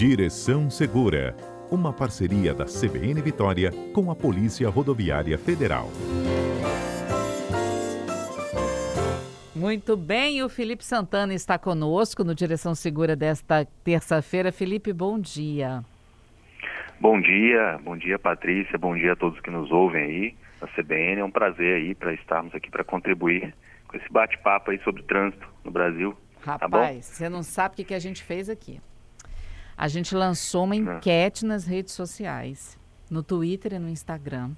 Direção Segura, uma parceria da CBN Vitória com a Polícia Rodoviária Federal. Muito bem, o Felipe Santana está conosco no Direção Segura desta terça-feira. Felipe, bom dia. Bom dia, bom dia Patrícia, bom dia a todos que nos ouvem aí na CBN. É um prazer aí para estarmos aqui para contribuir com esse bate-papo aí sobre trânsito no Brasil. Tá Rapaz, tá você não sabe o que, que a gente fez aqui. A gente lançou uma enquete nas redes sociais, no Twitter e no Instagram.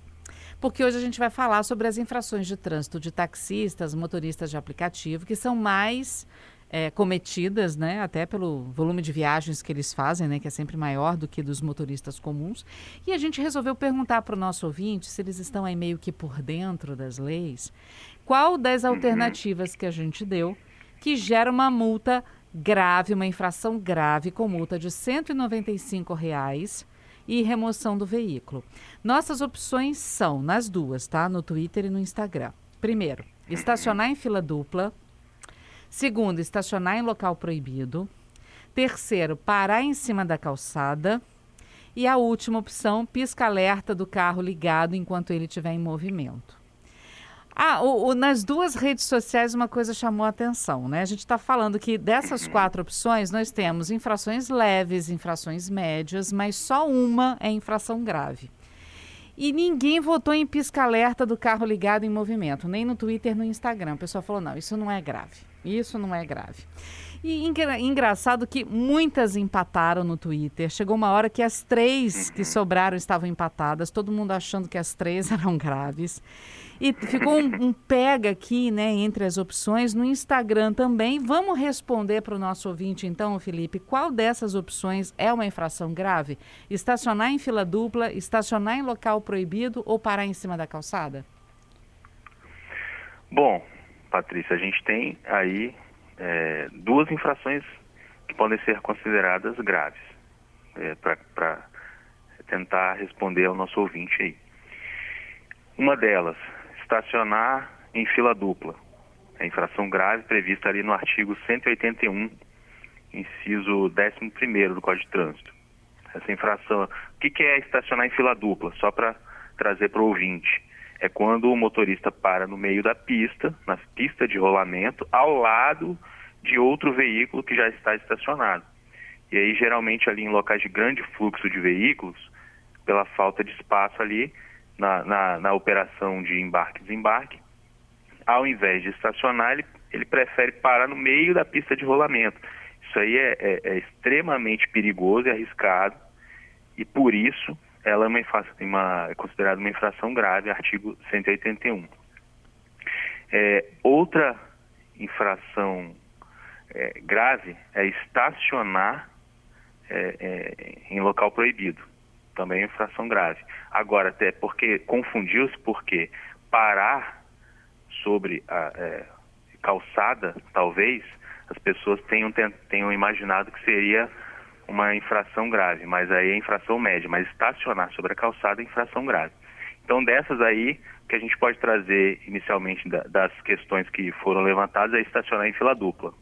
Porque hoje a gente vai falar sobre as infrações de trânsito de taxistas, motoristas de aplicativo, que são mais é, cometidas, né, até pelo volume de viagens que eles fazem, né, que é sempre maior do que dos motoristas comuns. E a gente resolveu perguntar para o nosso ouvinte se eles estão aí meio que por dentro das leis, qual das uhum. alternativas que a gente deu que gera uma multa grave, uma infração grave com multa de 195 reais e remoção do veículo. Nossas opções são nas duas, tá? No Twitter e no Instagram. Primeiro, estacionar em fila dupla. Segundo, estacionar em local proibido. Terceiro, parar em cima da calçada. E a última opção, pisca-alerta do carro ligado enquanto ele estiver em movimento. Ah, o, o, nas duas redes sociais uma coisa chamou a atenção, né? A gente está falando que dessas quatro opções nós temos infrações leves, infrações médias, mas só uma é infração grave. E ninguém votou em pisca-alerta do carro ligado em movimento, nem no Twitter, no Instagram. O pessoal falou: não, isso não é grave. Isso não é grave. E engra engraçado que muitas empataram no Twitter. Chegou uma hora que as três que sobraram estavam empatadas, todo mundo achando que as três eram graves. E ficou um, um, pega aqui, né, entre as opções no Instagram também. Vamos responder para o nosso ouvinte, então, Felipe, qual dessas opções é uma infração grave? Estacionar em fila dupla, estacionar em local proibido ou parar em cima da calçada? Bom, Patrícia, a gente tem aí é, duas infrações que podem ser consideradas graves, é, para tentar responder ao nosso ouvinte aí. Uma delas estacionar em fila dupla. É infração grave prevista ali no artigo 181, inciso 11 do Código de Trânsito. Essa infração, o que, que é estacionar em fila dupla? Só para trazer para o ouvinte. É quando o motorista para no meio da pista, na pista de rolamento, ao lado de outro veículo que já está estacionado. E aí, geralmente, ali em locais de grande fluxo de veículos, pela falta de espaço ali, na, na, na operação de embarque e desembarque, ao invés de estacionar, ele, ele prefere parar no meio da pista de rolamento. Isso aí é, é, é extremamente perigoso e arriscado, e por isso ela é, uma, uma, é considerada uma infração grave, artigo 181. É, outra infração é, grave é estacionar é, é, em local proibido também é infração grave. Agora, até porque confundiu-se porque parar sobre a é, calçada, talvez, as pessoas tenham, tenham imaginado que seria uma infração grave, mas aí é infração média, mas estacionar sobre a calçada é infração grave. Então, dessas aí, que a gente pode trazer inicialmente da, das questões que foram levantadas é estacionar em fila dupla.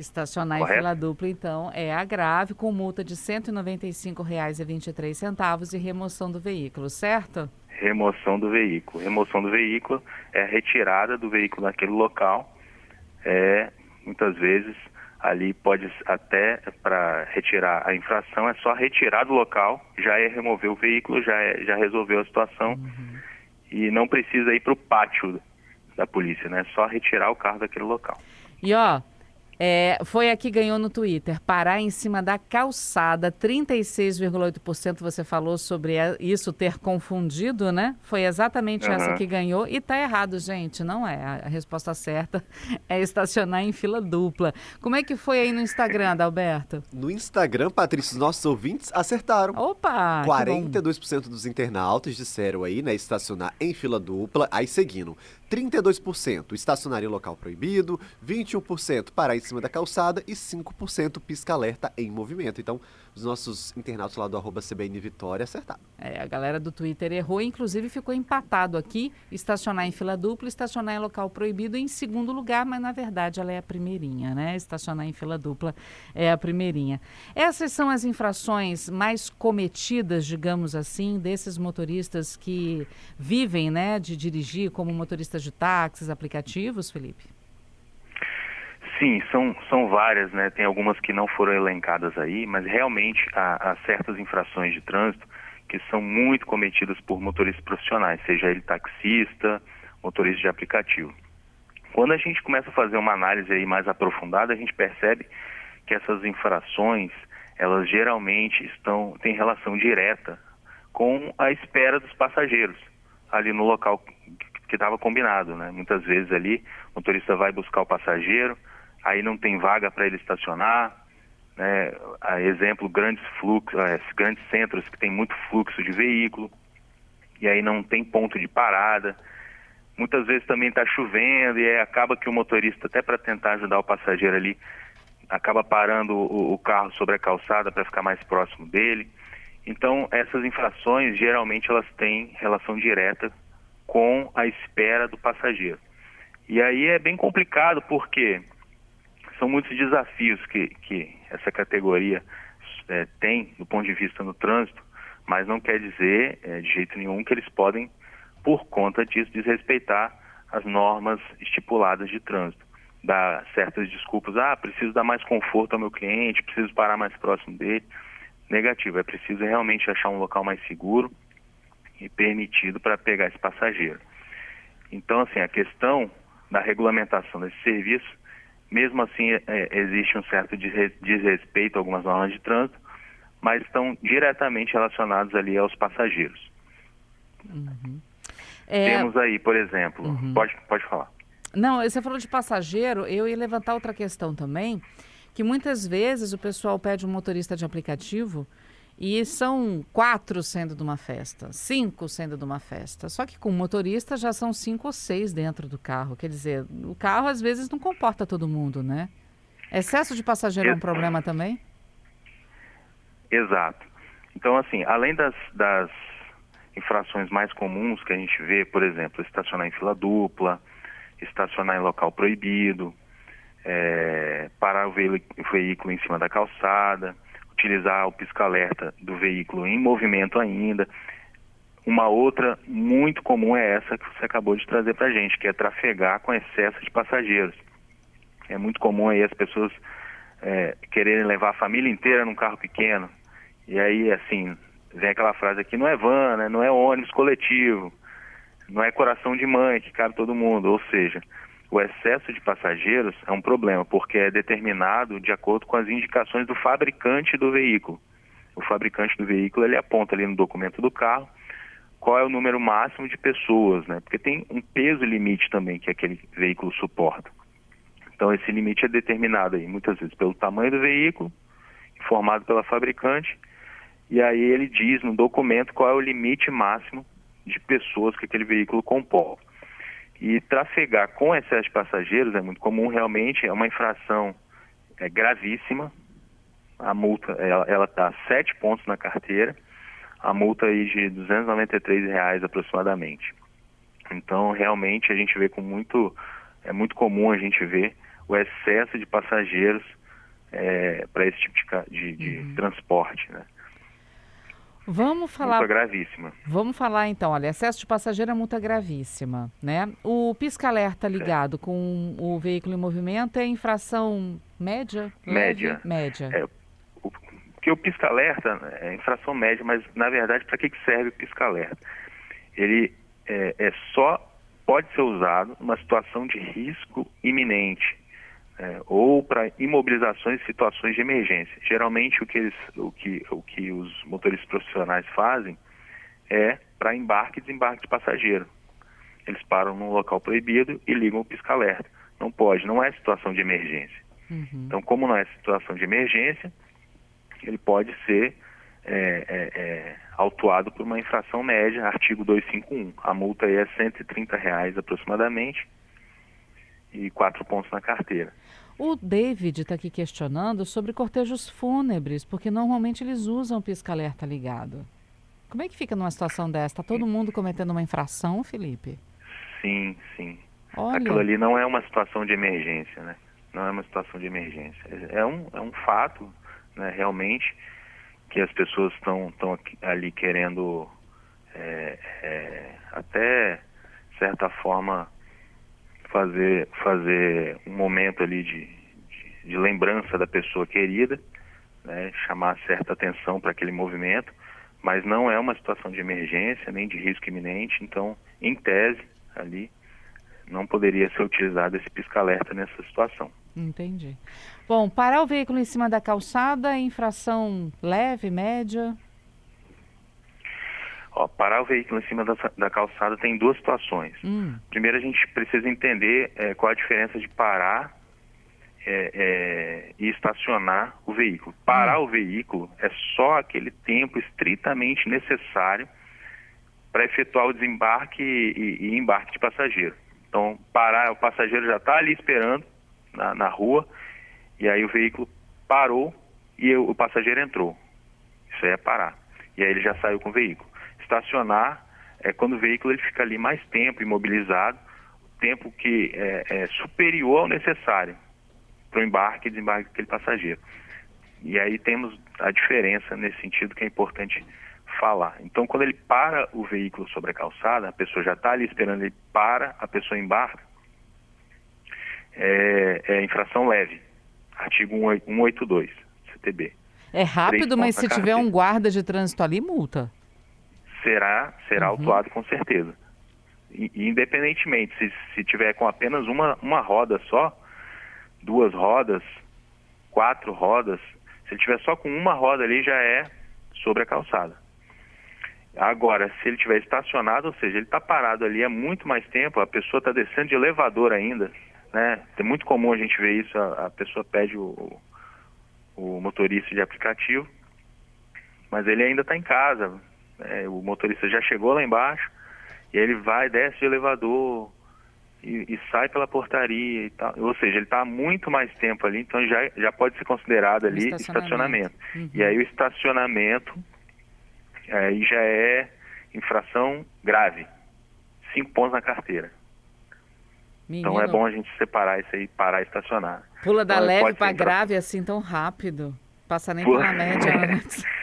Estacionar Correto? em fila dupla, então, é agrave com multa de R$ 195,23 e remoção do veículo, certo? Remoção do veículo. Remoção do veículo é a retirada do veículo naquele local. É, muitas vezes, ali pode até para retirar a infração, é só retirar do local, já é remover o veículo, já, é, já resolveu a situação uhum. e não precisa ir para o pátio da polícia, né? É só retirar o carro daquele local. E ó, é, foi aqui ganhou no Twitter. Parar em cima da calçada, 36,8% você falou sobre isso ter confundido, né? Foi exatamente uhum. essa que ganhou. E tá errado, gente, não é. A resposta certa é estacionar em fila dupla. Como é que foi aí no Instagram, Adalberto? No Instagram, Patrícia, os nossos ouvintes acertaram. Opa! 42% dos internautas disseram aí, né? Estacionar em fila dupla. Aí seguindo. 32% estacionar em local proibido, 21% parar em cima da calçada e 5% pisca-alerta em movimento. Então, os nossos internautas lá do arroba CBN Vitória acertaram. É, a galera do Twitter errou, inclusive ficou empatado aqui, estacionar em fila dupla, estacionar em local proibido em segundo lugar, mas na verdade ela é a primeirinha, né? Estacionar em fila dupla é a primeirinha. Essas são as infrações mais cometidas, digamos assim, desses motoristas que vivem, né, de dirigir como motoristas de táxis, aplicativos, Felipe? Sim, são, são várias, né? Tem algumas que não foram elencadas aí, mas realmente há, há certas infrações de trânsito que são muito cometidas por motoristas profissionais, seja ele taxista, motorista de aplicativo. Quando a gente começa a fazer uma análise aí mais aprofundada, a gente percebe que essas infrações, elas geralmente estão têm relação direta com a espera dos passageiros ali no local que estava combinado, né? Muitas vezes ali o motorista vai buscar o passageiro, aí não tem vaga para ele estacionar. Né? Exemplo, grandes fluxos, é, grandes centros que tem muito fluxo de veículo, e aí não tem ponto de parada. Muitas vezes também está chovendo e acaba que o motorista, até para tentar ajudar o passageiro ali, acaba parando o, o carro sobre a calçada para ficar mais próximo dele. Então, essas infrações geralmente elas têm relação direta com a espera do passageiro. E aí é bem complicado porque são muitos desafios que, que essa categoria é, tem do ponto de vista no trânsito, mas não quer dizer é, de jeito nenhum que eles podem, por conta disso, desrespeitar as normas estipuladas de trânsito. Dar certas desculpas, ah, preciso dar mais conforto ao meu cliente, preciso parar mais próximo dele. Negativo, é preciso realmente achar um local mais seguro e permitido para pegar esse passageiro. Então, assim, a questão da regulamentação desse serviço mesmo assim, é, existe um certo desrespeito a algumas normas de trânsito, mas estão diretamente relacionados ali aos passageiros. Uhum. É... Temos aí, por exemplo, uhum. pode, pode falar. Não, você falou de passageiro, eu ia levantar outra questão também, que muitas vezes o pessoal pede um motorista de aplicativo e são quatro sendo de uma festa, cinco sendo de uma festa. Só que com motorista já são cinco ou seis dentro do carro. Quer dizer, o carro às vezes não comporta todo mundo, né? Excesso de passageiro é um problema também? Exato. Então, assim, além das, das infrações mais comuns que a gente vê, por exemplo, estacionar em fila dupla, estacionar em local proibido, é, parar o veículo em cima da calçada, utilizar o pisca-alerta do veículo em movimento ainda. Uma outra muito comum é essa que você acabou de trazer para a gente, que é trafegar com excesso de passageiros. É muito comum aí as pessoas é, quererem levar a família inteira num carro pequeno. E aí, assim, vem aquela frase aqui, não é van, né? não é ônibus coletivo, não é coração de mãe que cabe todo mundo. Ou seja, o excesso de passageiros é um problema, porque é determinado de acordo com as indicações do fabricante do veículo. O fabricante do veículo ele aponta ali no documento do carro qual é o número máximo de pessoas, né? Porque tem um peso limite também que aquele veículo suporta. Então esse limite é determinado aí muitas vezes pelo tamanho do veículo, informado pela fabricante, e aí ele diz no documento qual é o limite máximo de pessoas que aquele veículo comporta. E trafegar com excesso de passageiros é muito comum, realmente é uma infração é, gravíssima. A multa, ela está sete pontos na carteira, a multa aí de 293 reais aproximadamente. Então, realmente, a gente vê com muito, é muito comum a gente ver o excesso de passageiros é, para esse tipo de, de, de uhum. transporte, né? Vamos falar. Multa gravíssima. Vamos falar então, olha, excesso de passageiro é multa gravíssima, né? O pisca-alerta ligado é. com o veículo em movimento é infração média? Média. Média. É, o, porque o pisca-alerta é infração média, mas na verdade para que, que serve o pisca-alerta? Ele é, é só pode ser usado numa situação de risco iminente é, ou para imobilizações e situações de emergência. Geralmente o que, eles, o que, o que os motoristas profissionais fazem é para embarque e desembarque de passageiro. Eles param num local proibido e ligam o pisca-alerta. Não pode, não é situação de emergência. Uhum. Então, como não é situação de emergência, ele pode ser é, é, é, autuado por uma infração média, artigo 251. A multa aí é 130 reais aproximadamente e quatro pontos na carteira. O David está aqui questionando sobre cortejos fúnebres, porque normalmente eles usam pisca-alerta ligado. Como é que fica numa situação dessa? Está todo mundo cometendo uma infração, Felipe? Sim, sim. Olha. Aquilo ali não é uma situação de emergência, né? Não é uma situação de emergência. É um, é um fato, né, realmente, que as pessoas estão ali querendo é, é, até certa forma fazer fazer um momento ali de, de, de lembrança da pessoa querida, né, chamar certa atenção para aquele movimento, mas não é uma situação de emergência nem de risco iminente, então em tese ali não poderia ser utilizado esse pisca-alerta nessa situação. Entendi. Bom, parar o veículo em cima da calçada, infração leve, média? Ó, parar o veículo em cima da, da calçada tem duas situações. Hum. Primeiro, a gente precisa entender é, qual a diferença de parar é, é, e estacionar o veículo. Parar hum. o veículo é só aquele tempo estritamente necessário para efetuar o desembarque e, e, embarque de passageiro. Então, parar, o passageiro já está ali esperando na, na, rua, e aí o veículo parou e o, o passageiro entrou. Isso aí é parar. E aí ele já saiu com o veículo. Estacionar é quando o veículo ele fica ali mais tempo imobilizado, tempo que é, é superior ao necessário para o embarque e desembarque daquele passageiro. E aí temos a diferença nesse sentido que é importante falar. Então, quando ele para o veículo sobre a calçada, a pessoa já está ali esperando, ele para, a pessoa embarca, é, é infração leve, artigo 182, CTB. É rápido, mas se tiver um guarda de trânsito ali, multa. Será, será uhum. autuado com certeza. E, independentemente, se, se tiver com apenas uma, uma roda só, duas rodas, quatro rodas, se ele tiver só com uma roda ali, já é sobre a calçada. Agora, se ele estiver estacionado, ou seja, ele está parado ali há muito mais tempo, a pessoa está descendo de elevador ainda, né? É muito comum a gente ver isso, a, a pessoa pede o, o, motorista de aplicativo, mas ele ainda está em casa, né? o motorista já chegou lá embaixo, e ele vai, desce de elevador e, e sai pela portaria e tal. Ou seja, ele está há muito mais tempo ali, então já, já pode ser considerado ali estacionamento. estacionamento. Uhum. E aí o estacionamento aí já é infração grave. Cinco pontos na carteira. Menino, então é bom a gente separar isso aí, parar e estacionar. Pula da então, leve para grave assim tão rápido. Passa nem Pula... pela média antes.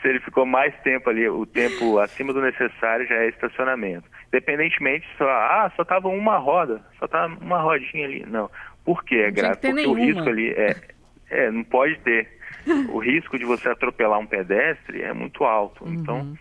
Se ele ficou mais tempo ali, o tempo acima do necessário já é estacionamento. Independentemente, só, ah, só tava uma roda, só tá uma rodinha ali. Não. Por que é grave? Porque nenhuma. o risco ali é, é, não pode ter o risco de você atropelar um pedestre é muito alto. Uhum. Então,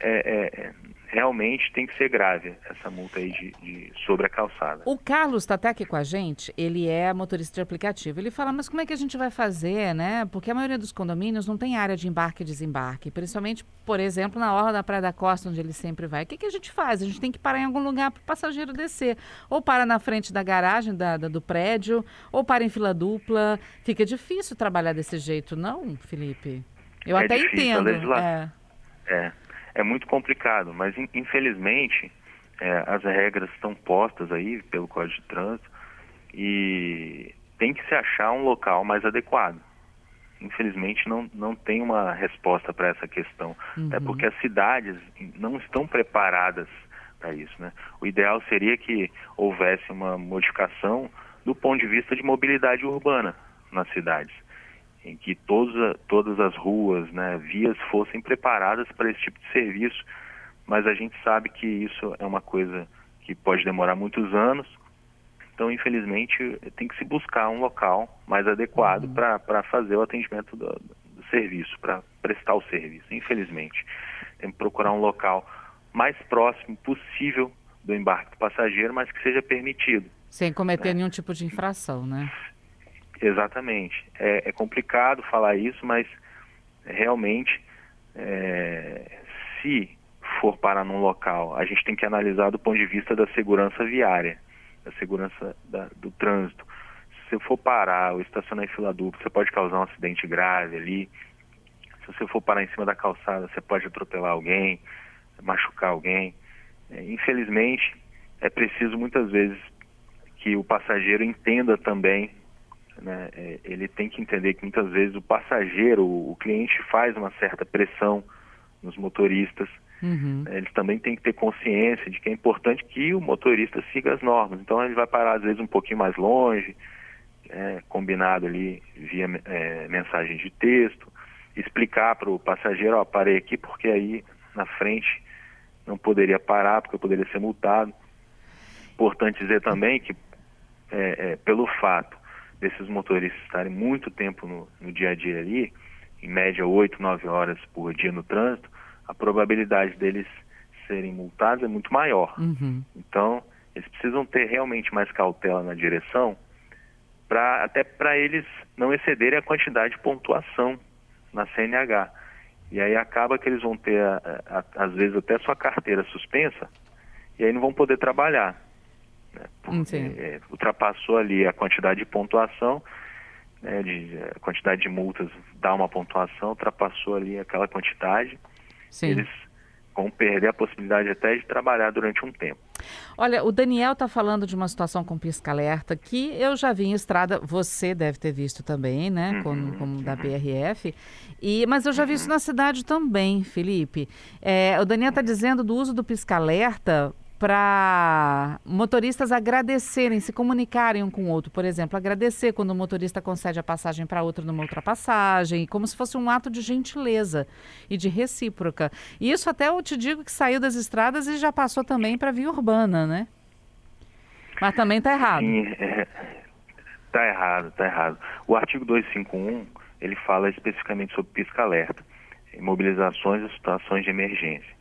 é, é, realmente tem que ser grave essa multa aí de, de sobre a calçada. O Carlos está até aqui com a gente, ele é motorista de aplicativo. Ele fala, mas como é que a gente vai fazer, né? Porque a maioria dos condomínios não tem área de embarque e desembarque, principalmente, por exemplo, na orla da Praia da Costa, onde ele sempre vai. O que, que a gente faz? A gente tem que parar em algum lugar para o passageiro descer. Ou para na frente da garagem da, da, do prédio, ou para em fila dupla. Fica difícil trabalhar desse jeito, não, Felipe? Eu é até difícil, entendo. É. é é muito complicado, mas infelizmente é, as regras estão postas aí pelo Código de Trânsito e tem que se achar um local mais adequado. Infelizmente não, não tem uma resposta para essa questão, uhum. é porque as cidades não estão preparadas para isso. Né? O ideal seria que houvesse uma modificação do ponto de vista de mobilidade urbana nas cidades em que todas, todas as ruas, né, vias fossem preparadas para esse tipo de serviço, mas a gente sabe que isso é uma coisa que pode demorar muitos anos, então infelizmente tem que se buscar um local mais adequado uhum. para fazer o atendimento do, do serviço, para prestar o serviço, infelizmente. Tem que procurar um local mais próximo possível do embarque do passageiro, mas que seja permitido. Sem cometer né? nenhum tipo de infração, né? Exatamente. É, é complicado falar isso, mas realmente, é, se for parar num local, a gente tem que analisar do ponto de vista da segurança viária, da segurança da, do trânsito. Se você for parar ou estacionar em fila dupla, você pode causar um acidente grave ali, Se você for parar em cima da calçada, você pode atropelar alguém, machucar alguém. É, infelizmente, é preciso muitas vezes que o passageiro entenda também, né? É, ele tem que entender que muitas vezes o passageiro, o, cliente faz uma certa pressão nos motoristas. Uhum. É, eles também têm que ter consciência de que é importante que o motorista siga as normas. Então ele vai parar às vezes um pouquinho mais longe, é, combinado ali via é, mensagem de texto, explicar para o passageiro, ó, parei aqui porque aí na frente não poderia parar, porque eu poderia ser multado. Importante dizer também que é, é, pelo fato desses motoristas estarem muito tempo no, no dia a dia ali, em média 8, 9 horas por dia no trânsito, a probabilidade deles serem multados é muito maior. Uhum. Então, eles precisam ter realmente mais cautela na direção, pra, até para eles não excederem a quantidade de pontuação na CNH. E aí acaba que eles vão ter, a, a, às vezes, até sua carteira suspensa, e aí não vão poder trabalhar. Né? Porque, é, ultrapassou ali a quantidade de pontuação, né, de, a quantidade de multas dá uma pontuação, ultrapassou ali aquela quantidade, Sim. eles vão perder a possibilidade até de trabalhar durante um tempo. Olha, o Daniel está falando de uma situação com pisca-alerta que eu já vi em estrada, você deve ter visto também, né, uhum, como, como da PRF, e, mas eu já vi isso uhum. na cidade também, Felipe. É, o Daniel está dizendo do uso do pisca-alerta para motoristas agradecerem, se comunicarem um com o outro. Por exemplo, agradecer quando o motorista concede a passagem para outro numa ultrapassagem, como se fosse um ato de gentileza e de recíproca. E isso até eu te digo que saiu das estradas e já passou também para a via urbana, né? Mas também está errado. Sim, é, tá errado, tá errado. O artigo 251, ele fala especificamente sobre pisca-alerta, imobilizações e situações de emergência.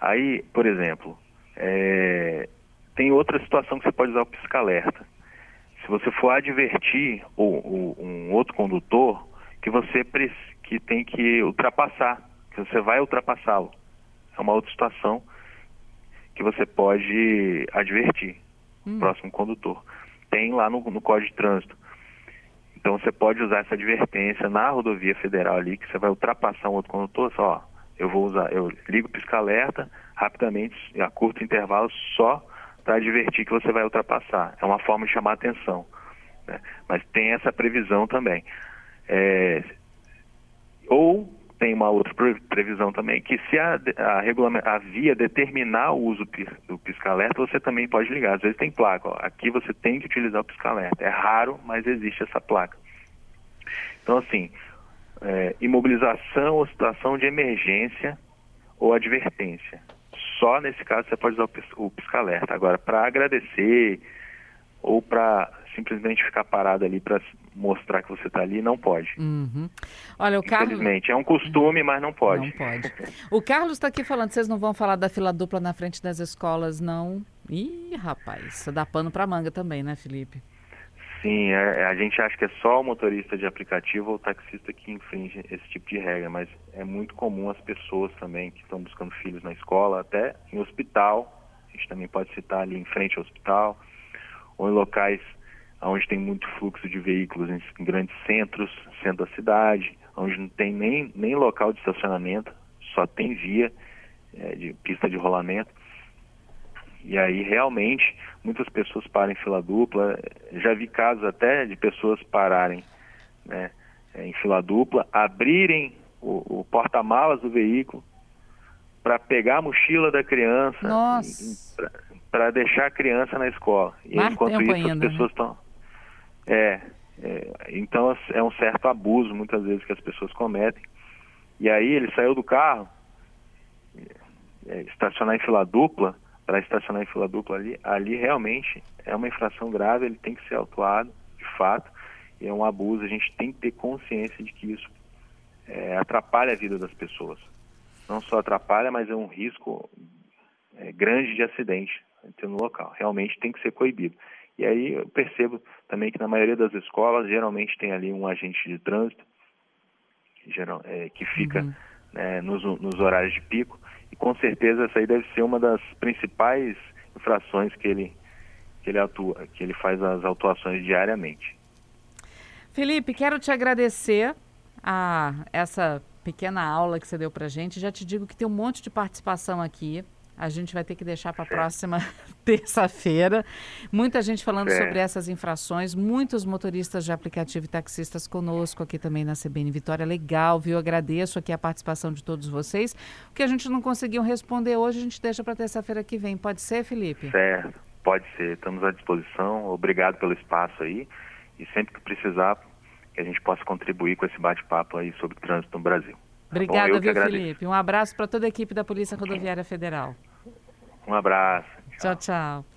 Aí, por exemplo, é, tem outra situação que você pode usar o pisca-alerta. Se você for advertir um outro condutor que você que tem que ultrapassar, que você vai ultrapassá-lo. É uma outra situação que você pode advertir hum. o próximo condutor. Tem lá no, no Código de Trânsito. Então você pode usar essa advertência na rodovia federal ali, que você vai ultrapassar um outro condutor, só, ó, eu vou usar, eu ligo o pisca-alerta rapidamente, a curto intervalo, só para advertir que você vai ultrapassar. É uma forma de chamar atenção. Né? Mas tem essa previsão também. É, ou tem uma outra previsão também, que se a, a, a via determinar o uso do pisca-alerta, você também pode ligar. Às vezes tem placa, ó, aqui você tem que utilizar o pisca-alerta. É raro, mas existe essa placa. Então, assim, é, imobilização ou situação de emergência ou advertência. Só nesse caso você pode usar o pisca-alerta. Agora, para agradecer ou para simplesmente ficar parado ali para mostrar que você está ali, não pode. Uhum. Olha, o Carlos... Infelizmente, é um costume, mas não pode. Não pode. O Carlos está aqui falando, vocês não vão falar da fila dupla na frente das escolas, não? Ih, rapaz, dá pano para manga também, né, Felipe? Sim, é, é, a gente acha que é só o motorista de aplicativo ou o taxista que infringe esse tipo de regra, mas é muito comum as pessoas também que estão buscando filhos na escola, até em hospital, a gente também pode citar ali em frente ao hospital, ou em locais onde tem muito fluxo de veículos, em grandes centros, centro da cidade, onde não tem nem, nem local de estacionamento, só tem via é, de pista de rolamento. E aí realmente muitas pessoas param em fila dupla. Já vi casos até de pessoas pararem né, em fila dupla, abrirem o, o porta-malas do veículo para pegar a mochila da criança para deixar a criança na escola. E Mais enquanto isso ainda, as né? pessoas estão. Né? É, é, então é um certo abuso muitas vezes que as pessoas cometem. E aí ele saiu do carro, é, estacionar em fila dupla, para estacionar em fila dupla ali, ali realmente é uma infração grave, ele tem que ser autuado, de fato, e é um abuso, a gente tem que ter consciência de que isso é, atrapalha a vida das pessoas. Não só atrapalha, mas é um risco é, grande de acidente no local. Realmente tem que ser coibido. E aí eu percebo também que na maioria das escolas, geralmente tem ali um agente de trânsito, geral, é, que fica uhum. né, nos, nos horários de pico, com certeza essa aí deve ser uma das principais infrações que ele, que ele atua, que ele faz as autuações diariamente. Felipe, quero te agradecer a essa pequena aula que você deu para gente. Já te digo que tem um monte de participação aqui. A gente vai ter que deixar para a próxima terça-feira. Muita gente falando certo. sobre essas infrações, muitos motoristas de aplicativo e taxistas conosco aqui também na CBN Vitória. Legal, viu? Agradeço aqui a participação de todos vocês. O que a gente não conseguiu responder hoje, a gente deixa para terça-feira que vem. Pode ser, Felipe? Certo, pode ser. Estamos à disposição. Obrigado pelo espaço aí. E sempre que precisar, que a gente possa contribuir com esse bate-papo aí sobre trânsito no Brasil. Obrigada, Bom, viu, Felipe? Um abraço para toda a equipe da Polícia Rodoviária Federal. Um abraço. tchau. tchau. tchau.